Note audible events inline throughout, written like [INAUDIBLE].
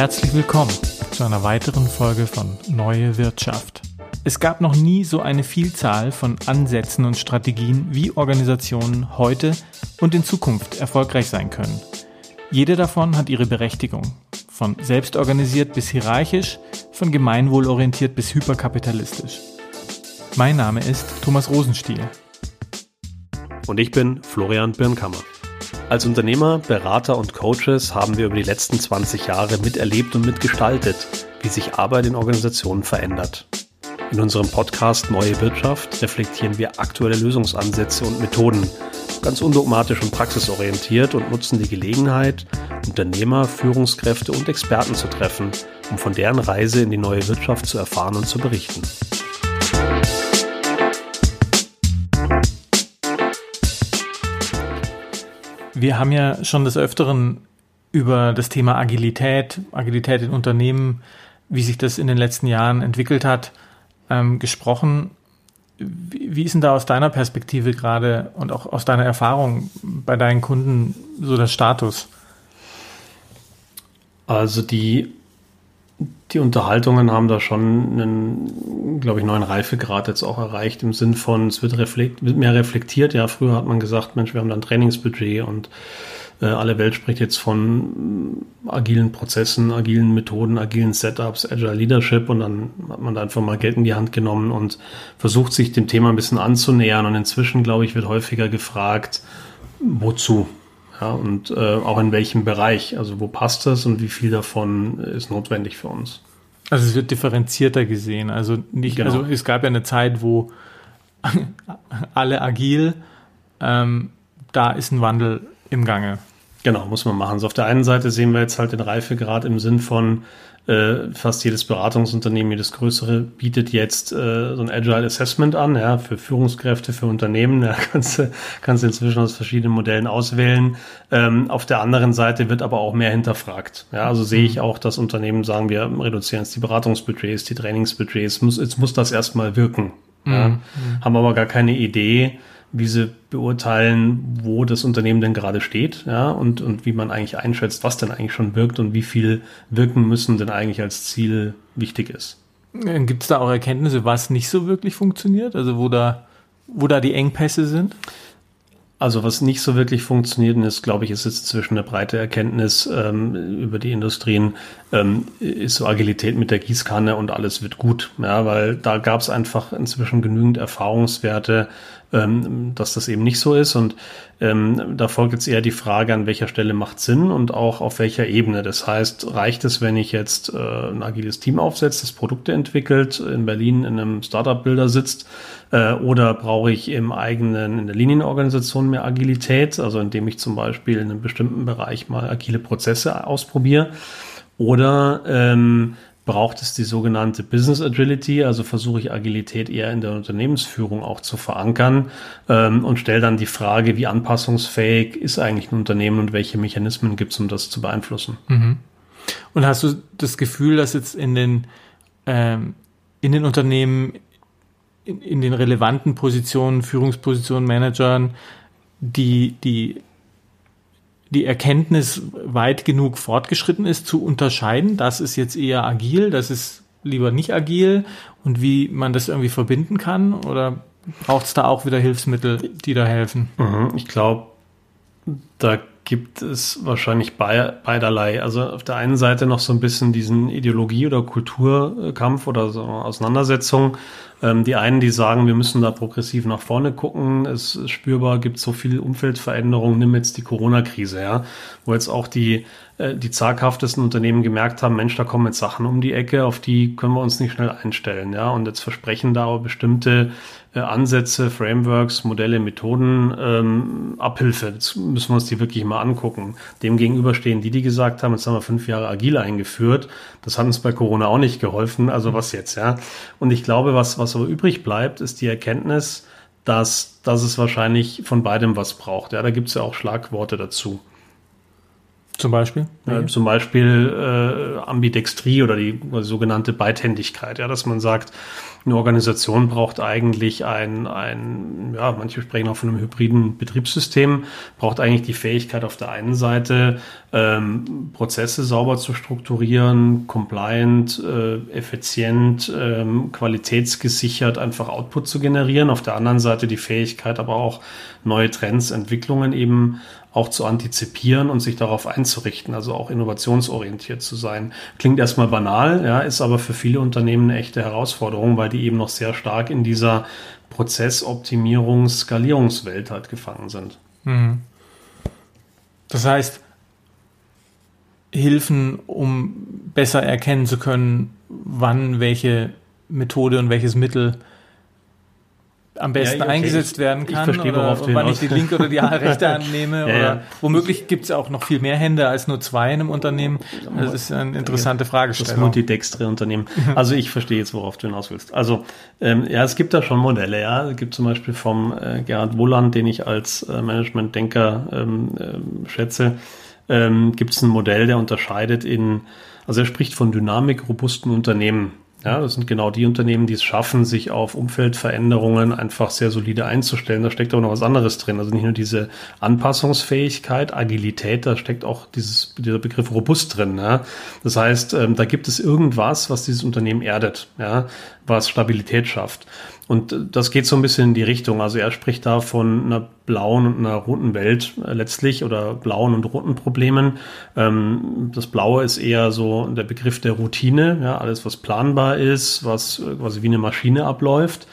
Herzlich willkommen zu einer weiteren Folge von Neue Wirtschaft. Es gab noch nie so eine Vielzahl von Ansätzen und Strategien, wie Organisationen heute und in Zukunft erfolgreich sein können. Jede davon hat ihre Berechtigung. Von selbstorganisiert bis hierarchisch, von gemeinwohlorientiert bis hyperkapitalistisch. Mein Name ist Thomas Rosenstiel. Und ich bin Florian Birnkammer. Als Unternehmer, Berater und Coaches haben wir über die letzten 20 Jahre miterlebt und mitgestaltet, wie sich Arbeit in Organisationen verändert. In unserem Podcast Neue Wirtschaft reflektieren wir aktuelle Lösungsansätze und Methoden, ganz undogmatisch und praxisorientiert und nutzen die Gelegenheit, Unternehmer, Führungskräfte und Experten zu treffen, um von deren Reise in die neue Wirtschaft zu erfahren und zu berichten. Wir haben ja schon des Öfteren über das Thema Agilität, Agilität in Unternehmen, wie sich das in den letzten Jahren entwickelt hat, ähm, gesprochen. Wie, wie ist denn da aus deiner Perspektive gerade und auch aus deiner Erfahrung bei deinen Kunden so der Status? Also die, die Unterhaltungen haben da schon einen, glaube ich, neuen Reifegrad jetzt auch erreicht, im Sinn von, es wird, reflekt, wird mehr reflektiert. Ja, früher hat man gesagt, Mensch, wir haben da ein Trainingsbudget und äh, alle Welt spricht jetzt von äh, agilen Prozessen, agilen Methoden, agilen Setups, Agile Leadership und dann hat man da einfach mal Geld in die Hand genommen und versucht sich dem Thema ein bisschen anzunähern und inzwischen, glaube ich, wird häufiger gefragt, wozu? Ja, und äh, auch in welchem Bereich, also wo passt das und wie viel davon ist notwendig für uns. Also es wird differenzierter gesehen. Also nicht, genau. also es gab ja eine Zeit, wo [LAUGHS] alle agil, ähm, da ist ein Wandel im Gange. Genau, muss man machen. So auf der einen Seite sehen wir jetzt halt den Reifegrad im Sinn von äh, fast jedes Beratungsunternehmen, jedes größere bietet jetzt äh, so ein Agile Assessment an, ja, für Führungskräfte, für Unternehmen. Ja, [LAUGHS] kannst du kannst du inzwischen aus verschiedenen Modellen auswählen. Ähm, auf der anderen Seite wird aber auch mehr hinterfragt. Ja, also sehe ich mhm. auch, dass Unternehmen sagen, wir reduzieren jetzt die Beratungsbudgets, die Trainingsbudgets. Muss, jetzt muss das erstmal wirken. Ja, mhm. Haben aber gar keine Idee, wie sie beurteilen, wo das Unternehmen denn gerade steht, ja, und, und wie man eigentlich einschätzt, was denn eigentlich schon wirkt und wie viel wirken müssen denn eigentlich als Ziel wichtig ist. Gibt es da auch Erkenntnisse, was nicht so wirklich funktioniert? Also wo da, wo da die Engpässe sind? Also was nicht so wirklich funktioniert, und ist, glaube ich, ist jetzt zwischen eine breite Erkenntnis ähm, über die Industrien, ähm, ist so Agilität mit der Gießkanne und alles wird gut. Ja, weil da gab es einfach inzwischen genügend Erfahrungswerte, ähm, dass das eben nicht so ist. Und ähm, da folgt jetzt eher die Frage, an welcher Stelle macht Sinn und auch auf welcher Ebene. Das heißt, reicht es, wenn ich jetzt äh, ein agiles Team aufsetze, das Produkte entwickelt, in Berlin in einem Startup-Bilder sitzt, äh, oder brauche ich im eigenen, in der Linienorganisation mehr Agilität, also indem ich zum Beispiel in einem bestimmten Bereich mal agile Prozesse ausprobiere? Oder ähm, braucht es die sogenannte Business Agility, also versuche ich Agilität eher in der Unternehmensführung auch zu verankern ähm, und stelle dann die Frage, wie anpassungsfähig ist eigentlich ein Unternehmen und welche Mechanismen gibt es, um das zu beeinflussen. Mhm. Und hast du das Gefühl, dass jetzt in den, ähm, in den Unternehmen, in, in den relevanten Positionen, Führungspositionen, Managern, die, die die Erkenntnis weit genug fortgeschritten ist, zu unterscheiden, das ist jetzt eher agil, das ist lieber nicht agil und wie man das irgendwie verbinden kann? Oder braucht es da auch wieder Hilfsmittel, die da helfen? Mhm, ich glaube, da gibt es wahrscheinlich beiderlei. Also auf der einen Seite noch so ein bisschen diesen Ideologie- oder Kulturkampf oder so Auseinandersetzung. Ähm, die einen, die sagen, wir müssen da progressiv nach vorne gucken. Es ist spürbar, gibt so viel Umfeldveränderungen. Nimm jetzt die Corona-Krise, ja, wo jetzt auch die äh, die zaghaftesten Unternehmen gemerkt haben, Mensch, da kommen jetzt Sachen um die Ecke, auf die können wir uns nicht schnell einstellen, ja. Und jetzt versprechen da aber bestimmte äh, Ansätze, Frameworks, Modelle, Methoden, ähm, Abhilfe. Jetzt müssen wir uns die wirklich mal angucken. Demgegenüber stehen die, die gesagt haben, jetzt haben wir fünf Jahre agil eingeführt. Das hat uns bei Corona auch nicht geholfen. Also was jetzt, ja? Und ich glaube, was, was aber übrig bleibt, ist die Erkenntnis, dass, dass es wahrscheinlich von beidem was braucht. Ja, da gibt es ja auch Schlagworte dazu. Zum Beispiel? Ja, zum Beispiel äh, Ambidextrie oder die sogenannte Beidhändigkeit, ja, dass man sagt, eine Organisation braucht eigentlich ein, ein, ja, manche sprechen auch von einem hybriden Betriebssystem, braucht eigentlich die Fähigkeit auf der einen Seite, ähm, Prozesse sauber zu strukturieren, compliant, äh, effizient, ähm, qualitätsgesichert einfach Output zu generieren. Auf der anderen Seite die Fähigkeit, aber auch neue Trends, Entwicklungen eben auch zu antizipieren und sich darauf einzurichten, also auch innovationsorientiert zu sein. Klingt erstmal banal, ja, ist aber für viele Unternehmen eine echte Herausforderung, weil die eben noch sehr stark in dieser Prozessoptimierungs-, Skalierungswelt halt gefangen sind. Mhm. Das heißt, Hilfen, um besser erkennen zu können, wann welche Methode und welches Mittel am besten ja, okay. eingesetzt werden kann. Ich verstehe, worauf oder wann ich die linke oder die [LAUGHS] rechte annehme. ja, oder womöglich gibt es auch noch viel mehr Hände als nur zwei in einem Unternehmen. Das ist eine interessante Fragestellung. Das multidextre Unternehmen. Also ich verstehe jetzt, worauf du hinaus willst. Also ähm, ja, es gibt da schon Modelle. Ja, es gibt zum Beispiel vom äh, Gerhard Wohland, den ich als äh, Management-Denker ähm, äh, schätze, ähm, gibt es ein Modell, der unterscheidet in, also er spricht von dynamik robusten Unternehmen. Ja, das sind genau die Unternehmen, die es schaffen, sich auf Umfeldveränderungen einfach sehr solide einzustellen. Da steckt auch noch was anderes drin. Also nicht nur diese Anpassungsfähigkeit, Agilität, da steckt auch dieses, dieser Begriff robust drin. Ja. Das heißt, ähm, da gibt es irgendwas, was dieses Unternehmen erdet, ja, was Stabilität schafft. Und das geht so ein bisschen in die Richtung. Also er spricht da von einer blauen und einer roten Welt äh, letztlich oder blauen und roten Problemen. Ähm, das Blaue ist eher so der Begriff der Routine, ja, alles was planbar ist, was äh, quasi wie eine Maschine abläuft.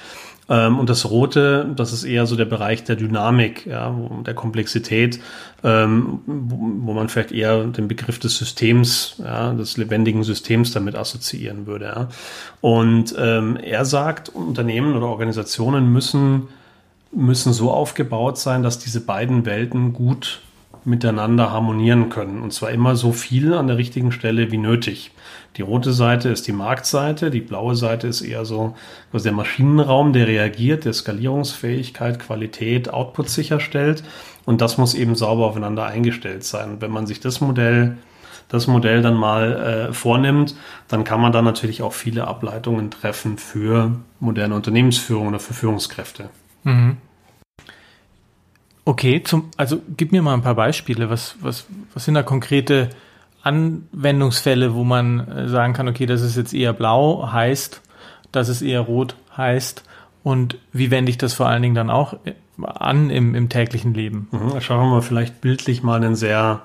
Ähm, und das Rote, das ist eher so der Bereich der Dynamik, ja, der Komplexität, ähm, wo, man vielleicht eher den Begriff des Systems, ja, des lebendigen Systems damit assoziieren würde. Ja. Und ähm, er sagt, Unternehmen oder Organisationen müssen, müssen so aufgebaut sein, dass diese beiden Welten gut miteinander harmonieren können. Und zwar immer so viel an der richtigen Stelle wie nötig. Die rote Seite ist die Marktseite, die blaue Seite ist eher so also der Maschinenraum, der reagiert, der Skalierungsfähigkeit, Qualität, Output sicherstellt. Und das muss eben sauber aufeinander eingestellt sein. wenn man sich das Modell das Modell dann mal äh, vornimmt, dann kann man da natürlich auch viele Ableitungen treffen für moderne Unternehmensführung oder für Führungskräfte. Mhm. Okay, zum, also gib mir mal ein paar Beispiele. Was, was, was sind da konkrete Anwendungsfälle, wo man äh, sagen kann, okay, das ist jetzt eher blau, heißt, das ist eher rot, heißt, und wie wende ich das vor allen Dingen dann auch äh, an im, im täglichen Leben? Mhm, schauen wir vielleicht bildlich mal einen sehr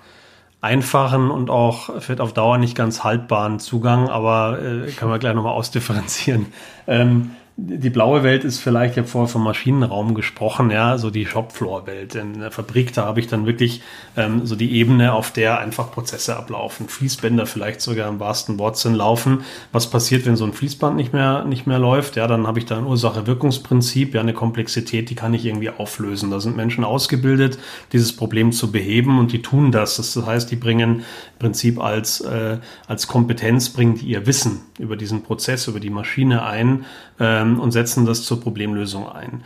einfachen und auch vielleicht auf Dauer nicht ganz haltbaren Zugang, aber äh, können wir gleich nochmal ausdifferenzieren. Ähm, die blaue Welt ist vielleicht, ich habe vorher vom Maschinenraum gesprochen, ja, so die Shopfloor-Welt. In der Fabrik, da habe ich dann wirklich ähm, so die Ebene, auf der einfach Prozesse ablaufen. Fließbänder vielleicht sogar im wahrsten Wortsinn laufen. Was passiert, wenn so ein Fließband nicht mehr, nicht mehr läuft? Ja, dann habe ich da ein Ursache-Wirkungsprinzip, ja, eine Komplexität, die kann ich irgendwie auflösen. Da sind Menschen ausgebildet, dieses Problem zu beheben und die tun das. Das heißt, die bringen im Prinzip als, äh, als Kompetenz, bringen die ihr Wissen über diesen Prozess, über die Maschine ein, ähm, und setzen das zur Problemlösung ein.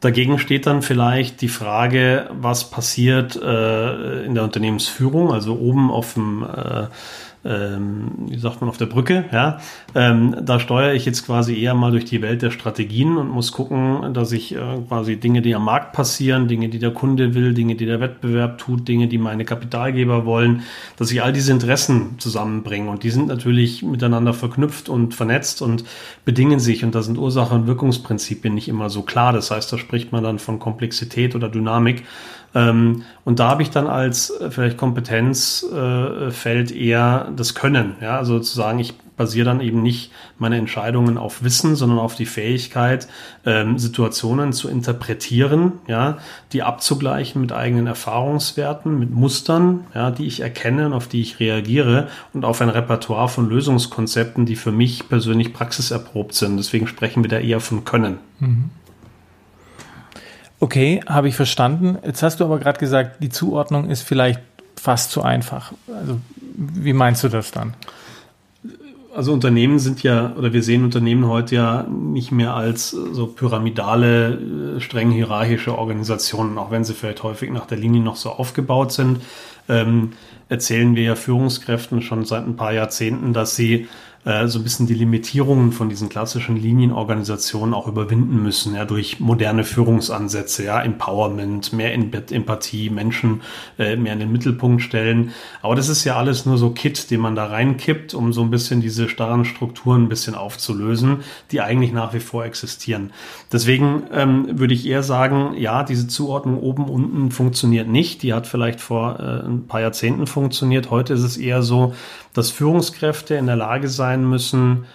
Dagegen steht dann vielleicht die Frage, was passiert äh, in der Unternehmensführung, also oben auf dem äh, ähm, wie sagt man, auf der Brücke, ja, ähm, da steuere ich jetzt quasi eher mal durch die Welt der Strategien und muss gucken, dass ich äh, quasi Dinge, die am Markt passieren, Dinge, die der Kunde will, Dinge, die der Wettbewerb tut, Dinge, die meine Kapitalgeber wollen, dass ich all diese Interessen zusammenbringe. Und die sind natürlich miteinander verknüpft und vernetzt und bedingen sich. Und da sind Ursache- und Wirkungsprinzipien nicht immer so klar. Das heißt, da spricht man dann von Komplexität oder Dynamik ähm, und da habe ich dann als äh, vielleicht Kompetenzfeld äh, eher das Können. Ja, also sozusagen, ich basiere dann eben nicht meine Entscheidungen auf Wissen, sondern auf die Fähigkeit, ähm, Situationen zu interpretieren, ja, die abzugleichen mit eigenen Erfahrungswerten, mit Mustern, ja, die ich erkenne und auf die ich reagiere und auf ein Repertoire von Lösungskonzepten, die für mich persönlich praxiserprobt sind. Deswegen sprechen wir da eher von Können. Mhm. Okay, habe ich verstanden. Jetzt hast du aber gerade gesagt, die Zuordnung ist vielleicht fast zu einfach. Also wie meinst du das dann? also Unternehmen sind ja, oder wir sehen Unternehmen heute ja nicht mehr als so pyramidale, äh, streng hierarchische Organisationen, auch wenn sie vielleicht häufig nach der Linie noch so aufgebaut sind. Ähm, erzählen wir ja Führungskräften schon seit ein paar Jahrzehnten, dass sie äh, so ein bisschen die Limitierungen von diesen klassischen Linienorganisationen auch überwinden müssen, ja, durch moderne Führungsansätze, ja, Empowerment, mehr Empathie, Menschen äh, mehr in den Mittelpunkt stellen. Aber das ist ja alles nur so Kit, den man da reinkippt, um so ein bisschen diese starren Strukturen ein bisschen aufzulösen, die eigentlich nach wie vor existieren. Deswegen ähm, würde ich eher sagen, ja, diese Zuordnung oben unten funktioniert nicht. Die hat vielleicht vor äh, ein paar Jahrzehnten funktioniert. Heute ist es eher so, dass Führungskräfte in der Lage sein müssen,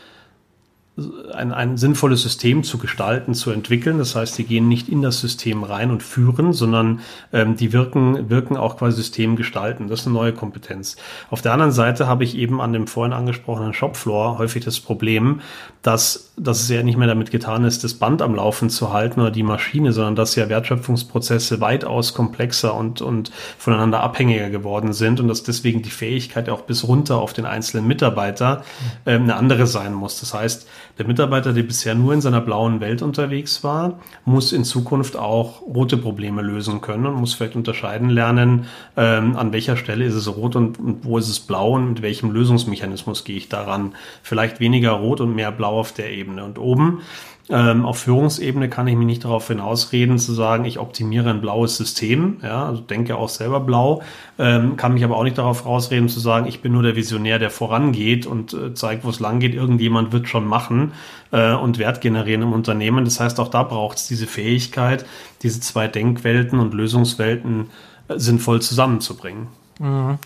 ein, ein sinnvolles System zu gestalten, zu entwickeln. Das heißt, die gehen nicht in das System rein und führen, sondern ähm, die wirken, wirken auch quasi System gestalten. Das ist eine neue Kompetenz. Auf der anderen Seite habe ich eben an dem vorhin angesprochenen Shopfloor häufig das Problem, dass, dass es ja nicht mehr damit getan ist, das Band am Laufen zu halten oder die Maschine, sondern dass ja Wertschöpfungsprozesse weitaus komplexer und, und voneinander abhängiger geworden sind und dass deswegen die Fähigkeit auch bis runter auf den einzelnen Mitarbeiter ähm, eine andere sein muss. Das heißt, der Mitarbeiter, der bisher nur in seiner blauen Welt unterwegs war, muss in Zukunft auch rote Probleme lösen können und muss vielleicht unterscheiden lernen, ähm, an welcher Stelle ist es rot und, und wo ist es blau und mit welchem Lösungsmechanismus gehe ich daran. Vielleicht weniger rot und mehr blau auf der Ebene. Und oben ähm, auf Führungsebene kann ich mich nicht darauf hinausreden, zu sagen, ich optimiere ein blaues System, ja, also denke auch selber blau, ähm, kann mich aber auch nicht darauf rausreden, zu sagen, ich bin nur der Visionär, der vorangeht und äh, zeigt, wo es lang geht. Irgendjemand wird schon machen äh, und Wert generieren im Unternehmen. Das heißt, auch da braucht es diese Fähigkeit, diese zwei Denkwelten und Lösungswelten äh, sinnvoll zusammenzubringen. Mhm.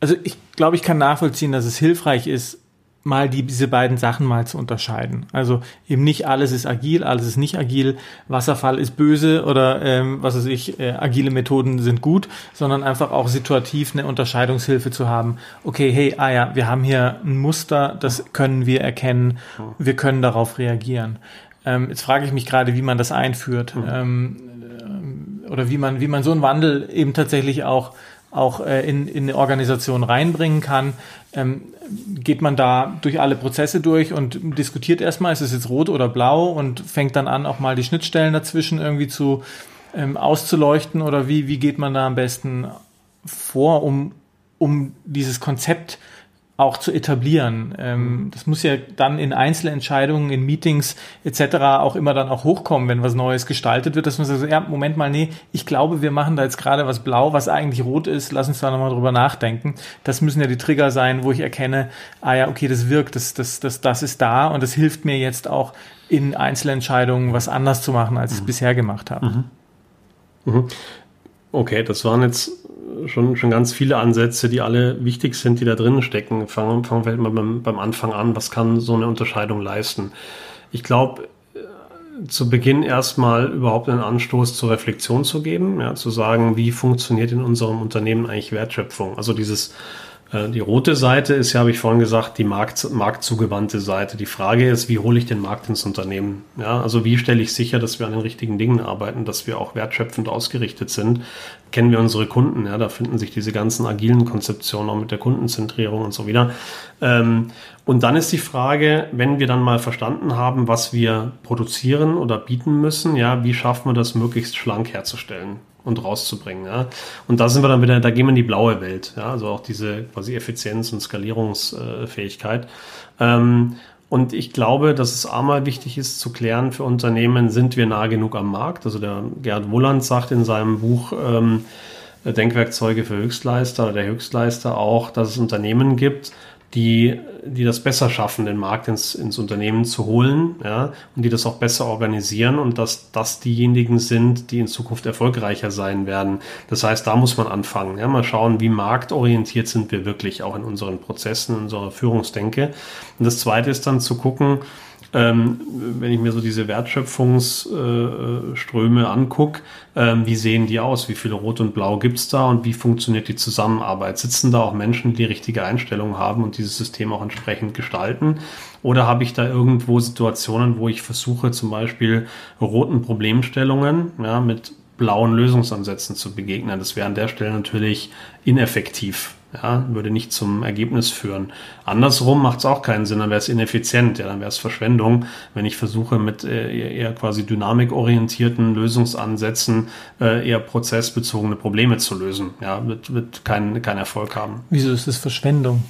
Also ich glaube, ich kann nachvollziehen, dass es hilfreich ist, mal die, diese beiden Sachen mal zu unterscheiden. Also eben nicht alles ist agil, alles ist nicht agil, Wasserfall ist böse oder ähm, was weiß ich, äh, agile Methoden sind gut, sondern einfach auch situativ eine Unterscheidungshilfe zu haben. Okay, hey, ah ja, wir haben hier ein Muster, das können wir erkennen, wir können darauf reagieren. Ähm, jetzt frage ich mich gerade, wie man das einführt mhm. ähm, oder wie man, wie man so einen Wandel eben tatsächlich auch auch äh, in, in eine Organisation reinbringen kann. Ähm, geht man da durch alle Prozesse durch und diskutiert erstmal, ist es jetzt rot oder blau und fängt dann an, auch mal die Schnittstellen dazwischen irgendwie zu ähm, auszuleuchten oder wie, wie geht man da am besten vor, um, um dieses Konzept auch zu etablieren. Ähm, das muss ja dann in Einzelentscheidungen, in Meetings etc. auch immer dann auch hochkommen, wenn was Neues gestaltet wird, dass man sagt, ja, Moment mal, nee, ich glaube, wir machen da jetzt gerade was blau, was eigentlich rot ist, lass uns da nochmal drüber nachdenken. Das müssen ja die Trigger sein, wo ich erkenne, ah ja, okay, das wirkt, das, das, das, das ist da und das hilft mir jetzt auch in Einzelentscheidungen was anders zu machen, als ich es mhm. bisher gemacht habe. Mhm. Mhm. Okay, das waren jetzt schon, schon ganz viele Ansätze, die alle wichtig sind, die da drin stecken. Fangen, fangen wir mal beim, beim Anfang an. Was kann so eine Unterscheidung leisten? Ich glaube, äh, zu Beginn erstmal überhaupt einen Anstoß zur Reflexion zu geben, ja, zu sagen, wie funktioniert in unserem Unternehmen eigentlich Wertschöpfung? Also dieses die rote Seite ist ja, habe ich vorhin gesagt, die Markt, marktzugewandte Seite. Die Frage ist, wie hole ich den Markt ins Unternehmen? Ja, also wie stelle ich sicher, dass wir an den richtigen Dingen arbeiten, dass wir auch wertschöpfend ausgerichtet sind? Kennen wir unsere Kunden? Ja, da finden sich diese ganzen agilen Konzeptionen auch mit der Kundenzentrierung und so wieder. Ähm, und dann ist die Frage, wenn wir dann mal verstanden haben, was wir produzieren oder bieten müssen, ja, wie schaffen wir das möglichst schlank herzustellen? Und rauszubringen. Ja. Und da sind wir dann wieder, da gehen wir in die blaue Welt, ja, also auch diese quasi Effizienz und Skalierungsfähigkeit. Ähm, und ich glaube, dass es einmal wichtig ist zu klären für Unternehmen, sind wir nah genug am Markt? Also der Gerd Wolland sagt in seinem Buch ähm, Denkwerkzeuge für Höchstleister oder der Höchstleister auch, dass es Unternehmen gibt, die, die das besser schaffen, den Markt ins, ins Unternehmen zu holen, ja, und die das auch besser organisieren und dass das diejenigen sind, die in Zukunft erfolgreicher sein werden. Das heißt, da muss man anfangen, ja, mal schauen, wie marktorientiert sind wir wirklich auch in unseren Prozessen, in unserer Führungsdenke. Und das zweite ist dann zu gucken, ähm, wenn ich mir so diese Wertschöpfungsströme äh, angucke, ähm, wie sehen die aus? Wie viele Rot und Blau gibt's da und wie funktioniert die Zusammenarbeit? Sitzen da auch Menschen, die die richtige Einstellung haben und dieses System auch entsprechend gestalten? Oder habe ich da irgendwo Situationen, wo ich versuche, zum Beispiel roten Problemstellungen ja, mit blauen Lösungsansätzen zu begegnen? Das wäre an der Stelle natürlich ineffektiv Ja, würde nicht zum Ergebnis führen. Andersrum macht es auch keinen Sinn, dann wäre es ineffizient, ja, dann wäre es Verschwendung, wenn ich versuche mit äh, eher quasi dynamikorientierten Lösungsansätzen äh, eher prozessbezogene Probleme zu lösen. Ja, wird, wird keinen kein Erfolg haben. Wieso ist es Verschwendung?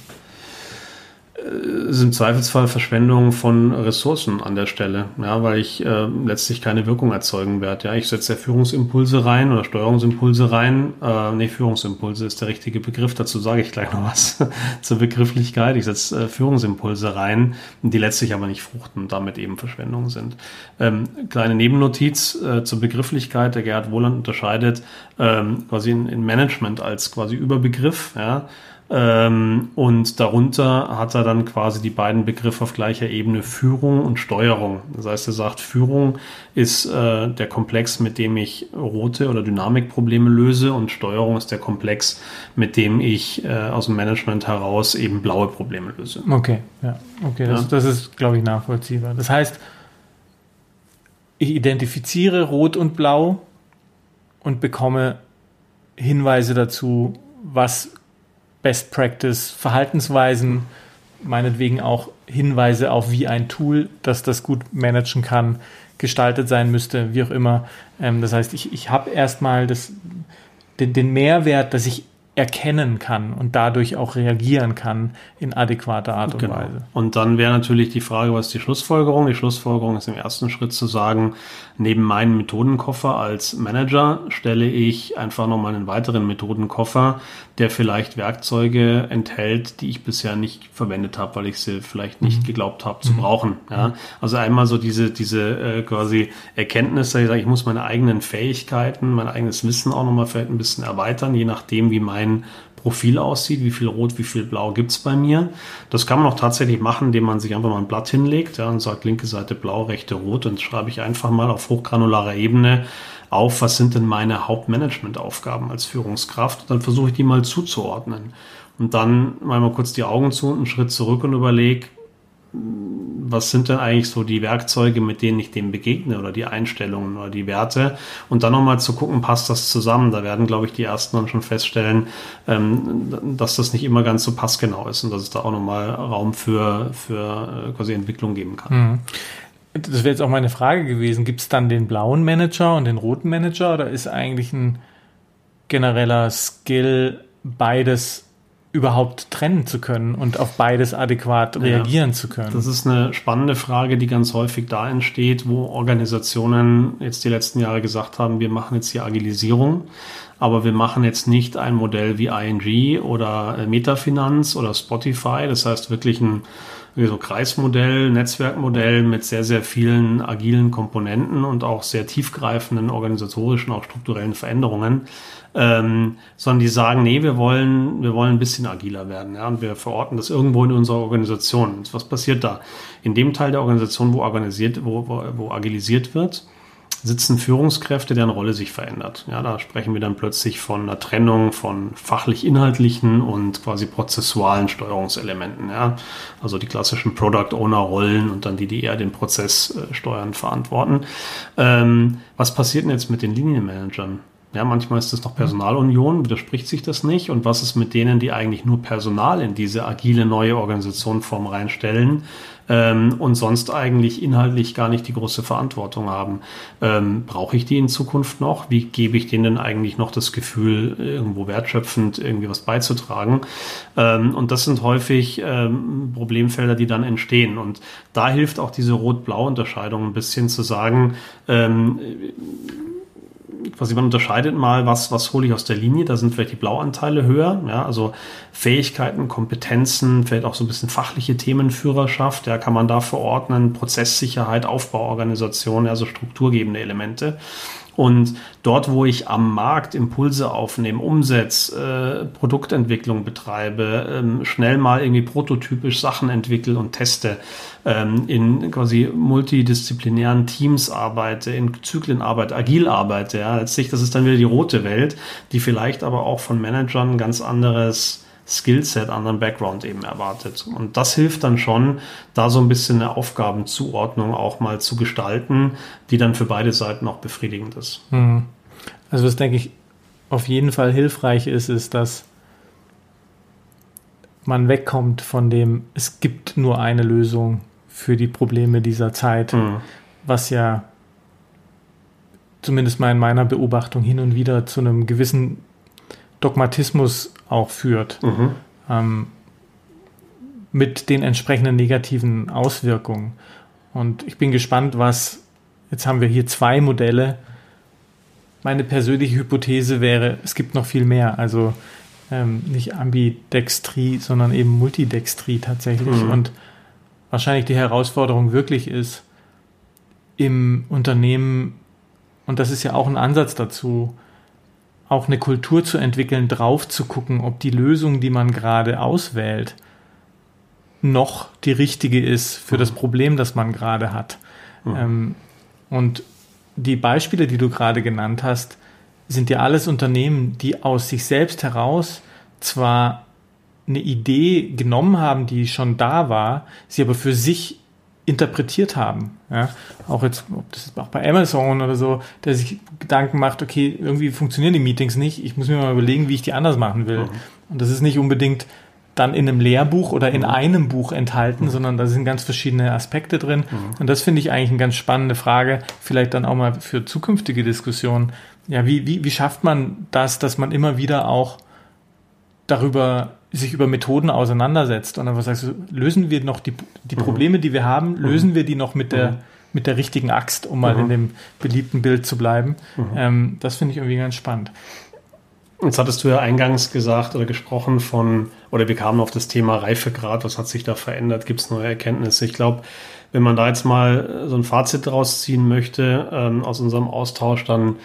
Ist im Zweifelsfall Verschwendung von Ressourcen an der Stelle, ja, weil ich äh, letztlich keine Wirkung erzeugen werde. Ja, ich setze Führungsimpulse rein oder Steuerungsimpulse rein. Äh, nee, Führungsimpulse ist der richtige Begriff. Dazu sage ich gleich noch was [LAUGHS] zur Begrifflichkeit. Ich setze äh, Führungsimpulse rein, die letztlich aber nicht fruchten und damit eben Verschwendung sind. Ähm, kleine Nebennotiz äh, zur Begrifflichkeit. Der Gerhard Wohland unterscheidet ähm, quasi in, in Management als quasi Überbegriff. Ja, ähm, und darunter hat er dann quasi die beiden Begriffe auf gleicher Ebene Führung und Steuerung. Das heißt, er sagt, Führung ist äh, der Komplex, mit dem ich rote oder Dynamikprobleme löse und Steuerung ist der Komplex, mit dem ich äh, aus dem Management heraus eben blaue Probleme löse. Okay, ja, okay, das, ja. das ist, glaube ich, nachvollziehbar. Das heißt, ich identifiziere Rot und Blau und bekomme Hinweise dazu, was Best Practice Verhaltensweisen, meinetwegen auch Hinweise auf, wie ein Tool, das das gut managen kann, gestaltet sein müsste, wie auch immer. Ähm, das heißt, ich, ich habe erstmal den, den Mehrwert, dass ich erkennen kann und dadurch auch reagieren kann in adäquater Art und genau. Weise. Und dann wäre natürlich die Frage, was ist die Schlussfolgerung? Die Schlussfolgerung ist im ersten Schritt zu sagen, neben meinem Methodenkoffer als Manager stelle ich einfach nochmal einen weiteren Methodenkoffer, der vielleicht Werkzeuge enthält, die ich bisher nicht verwendet habe, weil ich sie vielleicht nicht mhm. geglaubt habe zu mhm. brauchen. Ja? Also einmal so diese, diese äh, quasi Erkenntnisse, ich, sage, ich muss meine eigenen Fähigkeiten, mein eigenes Wissen auch nochmal vielleicht ein bisschen erweitern, je nachdem, wie mein Profil aussieht, wie viel Rot, wie viel Blau gibt's bei mir. Das kann man auch tatsächlich machen, indem man sich einfach mal ein Blatt hinlegt ja, und sagt, linke Seite blau, rechte rot und schreibe ich einfach mal auf hochgranularer Ebene auf, was sind denn meine Hauptmanagementaufgaben als Führungskraft. Dann versuche ich die mal zuzuordnen. Und dann mal kurz die Augen zu und einen Schritt zurück und überlege, was sind denn eigentlich so die Werkzeuge, mit denen ich dem begegne oder die Einstellungen oder die Werte und dann nochmal zu gucken, passt das zusammen. Da werden, glaube ich, die ersten dann schon feststellen, ähm, dass das nicht immer ganz so passgenau ist und dass es da auch nochmal Raum für, für äh, quasi Entwicklung geben kann. Mhm. Das wäre jetzt auch meine Frage gewesen. Gibt es dann den blauen Manager und den roten Manager oder ist eigentlich ein genereller Skill beides überhaupt trennen zu können und auf beides adäquat reagieren ja, zu können? Das ist eine spannende Frage, die ganz häufig da entsteht, wo Organisationen jetzt die letzten Jahre gesagt haben, wir machen jetzt hier Agilisierung, aber wir machen jetzt nicht ein Modell wie ING oder Metafinanz oder Spotify, das heißt wirklich ein so Kreismodell, Netzwerkmodell mit sehr, sehr vielen agilen Komponenten und auch sehr tiefgreifenden organisatorischen, auch strukturellen Veränderungen, ähm, sondern die sagen, nee, wir wollen, wir wollen ein bisschen agiler werden, ja, und wir verorten das irgendwo in unserer Organisation. Und was passiert da? In dem Teil der Organisation, wo organisiert, wo, wo, wo agilisiert wird, sitzen Führungskräfte, deren Rolle sich verändert. Ja, da sprechen wir dann plötzlich von einer Trennung von fachlich-inhaltlichen und quasi prozessualen Steuerungselementen. Ja, also die klassischen Product Owner Rollen und dann die, die eher den Prozess äh, steuern, verantworten. Ähm, was passiert denn jetzt mit den Linienmanagern? Ja, manchmal ist es noch Personalunion, widerspricht sich das nicht. Und was ist mit denen, die eigentlich nur Personal in diese agile neue Organisationform reinstellen ähm, und sonst eigentlich inhaltlich gar nicht die große Verantwortung haben? Ähm, Brauche ich die in Zukunft noch? Wie gebe ich denen eigentlich noch das Gefühl, irgendwo wertschöpfend irgendwie was beizutragen? Ähm, und das sind häufig ähm, Problemfelder, die dann entstehen. Und da hilft auch diese Rot-Blau-Unterscheidung ein bisschen zu sagen, ähm, quasi man unterscheidet mal, was, was hole ich aus der Linie, da sind vielleicht die Blauanteile höher, ja, also Fähigkeiten, Kompetenzen, vielleicht auch so ein bisschen fachliche Themenführerschaft, ja, kann man da verordnen, Prozesssicherheit, Aufbauorganisation, also strukturgebende Elemente. Und dort, wo ich am Markt Impulse aufnehme, umsetze, äh, Produktentwicklung betreibe, ähm, schnell mal irgendwie prototypisch Sachen entwickle und teste, ähm, in quasi multidisziplinären Teams arbeite, in Zyklen arbeite, agil arbeite, ja, letztlich, das ist dann wieder die rote Welt, die vielleicht aber auch von Managern ganz anderes Skillset, anderen Background eben erwartet. Und das hilft dann schon, da so ein bisschen eine Aufgabenzuordnung auch mal zu gestalten, die dann für beide Seiten auch befriedigend ist. Mhm. Also was denke ich auf jeden Fall hilfreich ist, ist, dass man wegkommt von dem, es gibt nur eine Lösung für die Probleme dieser Zeit, mhm. was ja zumindest mal in meiner Beobachtung hin und wieder zu einem gewissen Dogmatismus auch führt. Mhm. Ähm, mit den entsprechenden negativen Auswirkungen. Und ich bin gespannt, was, jetzt haben wir hier zwei Modelle. Meine persönliche Hypothese wäre, es gibt noch viel mehr. Also ähm, nicht Ambidextrie, sondern eben Multidextrie tatsächlich. Mhm. Und wahrscheinlich die Herausforderung wirklich ist, im Unternehmen, und das ist ja auch ein Ansatz dazu, auch eine Kultur zu entwickeln, drauf zu gucken, ob die Lösung, die man gerade auswählt, noch die richtige ist für mhm. das Problem, das man gerade hat. Mhm. Ähm, und die Beispiele, die du gerade genannt hast, sind ja alles Unternehmen, die aus sich selbst heraus zwar eine Idee genommen haben, die schon da war, sie aber für sich interpretiert haben. Ja? Auch jetzt, ob das auch bei Amazon oder so, der sich Gedanken macht, okay, irgendwie funktionieren die Meetings nicht, ich muss mir mal überlegen, wie ich die anders machen will. Mhm. Und das ist nicht unbedingt dann in einem Lehrbuch oder in mhm. einem Buch enthalten, mhm. sondern da sind ganz verschiedene Aspekte drin. Mhm. Und das finde ich eigentlich eine ganz spannende Frage, vielleicht dann auch mal für zukünftige Diskussionen. Ja, wie, wie, wie schafft man das, dass man immer wieder auch darüber sich über Methoden auseinandersetzt und einfach sagst, lösen wir noch die, die mhm. Probleme, die wir haben, lösen wir die noch mit der, mit der richtigen Axt, um mal in dem beliebten Bild zu bleiben. Ähm, das finde ich irgendwie ganz spannend. Jetzt hattest du ja eingangs gesagt oder gesprochen von, oder wir kamen auf das Thema Reifegrad, was hat sich da verändert, gibt es neue Erkenntnisse? Ich glaube, wenn man da jetzt mal so ein Fazit draus ziehen möchte ähm, aus unserem Austausch, dann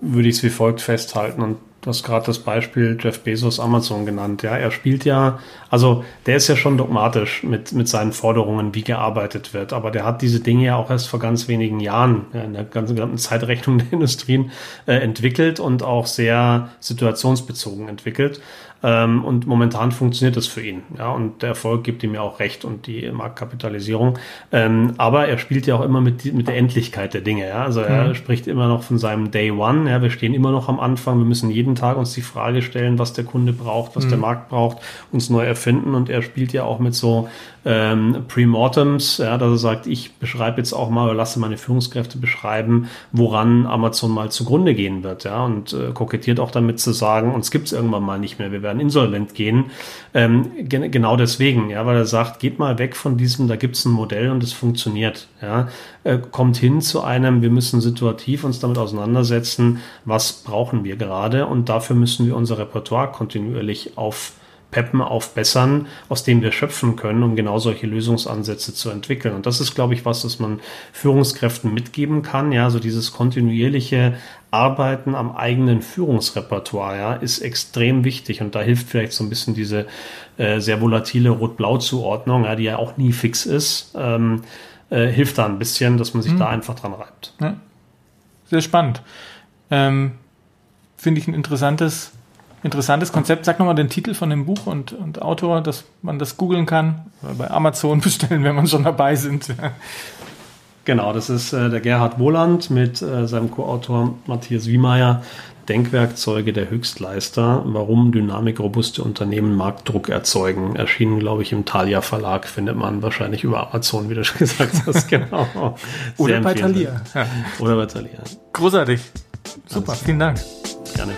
würde ich es wie folgt festhalten. Und Du hast gerade das Beispiel Jeff Bezos Amazon genannt. Ja, er spielt ja, also der ist ja schon dogmatisch mit, mit seinen Forderungen, wie gearbeitet wird. Aber der hat diese Dinge ja auch erst vor ganz wenigen Jahren ja, in der ganzen gesamten Zeitrechnung der Industrien äh, entwickelt und auch sehr situationsbezogen entwickelt. Ähm, und momentan funktioniert das für ihn. Ja, und der Erfolg gibt ihm ja auch recht und die Marktkapitalisierung. Ähm, aber er spielt ja auch immer mit, mit der Endlichkeit der Dinge. Ja? Also er mhm. spricht immer noch von seinem Day One. Ja? Wir stehen immer noch am Anfang. Wir müssen jeden Tag uns die Frage stellen, was der Kunde braucht, was mhm. der Markt braucht, uns neu erfinden. Und er spielt ja auch mit so ähm, Premortems, ja, dass er sagt, ich beschreibe jetzt auch mal oder lasse meine Führungskräfte beschreiben, woran Amazon mal zugrunde gehen wird, ja, und äh, kokettiert auch damit zu sagen, uns gibt es irgendwann mal nicht mehr, wir werden insolvent gehen. Ähm, gen genau deswegen, ja, weil er sagt, geht mal weg von diesem, da gibt es ein Modell und es funktioniert, ja, äh, kommt hin zu einem, wir müssen situativ uns damit auseinandersetzen, was brauchen wir gerade und dafür müssen wir unser Repertoire kontinuierlich auf peppen, aufbessern, aus dem wir schöpfen können, um genau solche Lösungsansätze zu entwickeln. Und das ist, glaube ich, was, das man Führungskräften mitgeben kann. Ja, so dieses kontinuierliche Arbeiten am eigenen Führungsrepertoire, ja, ist extrem wichtig. Und da hilft vielleicht so ein bisschen diese äh, sehr volatile Rot-Blau-Zuordnung, ja, die ja auch nie fix ist, ähm, äh, hilft da ein bisschen, dass man sich hm. da einfach dran reibt. Ja. Sehr spannend. Ähm, Finde ich ein interessantes interessantes Konzept. Sag nochmal den Titel von dem Buch und, und Autor, dass man das googeln kann. Oder bei Amazon [LAUGHS] bestellen, wenn man schon dabei sind. Genau, das ist äh, der Gerhard Wohland mit äh, seinem Co-Autor Matthias Wiemeyer. Denkwerkzeuge der Höchstleister, warum dynamikrobuste Unternehmen Marktdruck erzeugen. Erschienen, glaube ich, im Thalia Verlag, findet man wahrscheinlich über Amazon, wie du schon [LAUGHS] gesagt hast. Genau. Oder bei Thalia. Ja. Oder bei Thalia. Großartig. Super, vielen Dank. Gerne.